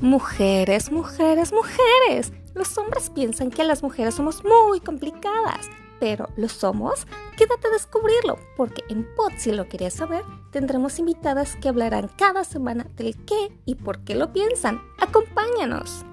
Mujeres, mujeres, mujeres. Los hombres piensan que las mujeres somos muy complicadas, pero ¿lo somos? Quédate a descubrirlo, porque en Pod, si lo querías saber, tendremos invitadas que hablarán cada semana del qué y por qué lo piensan. ¡Acompáñanos!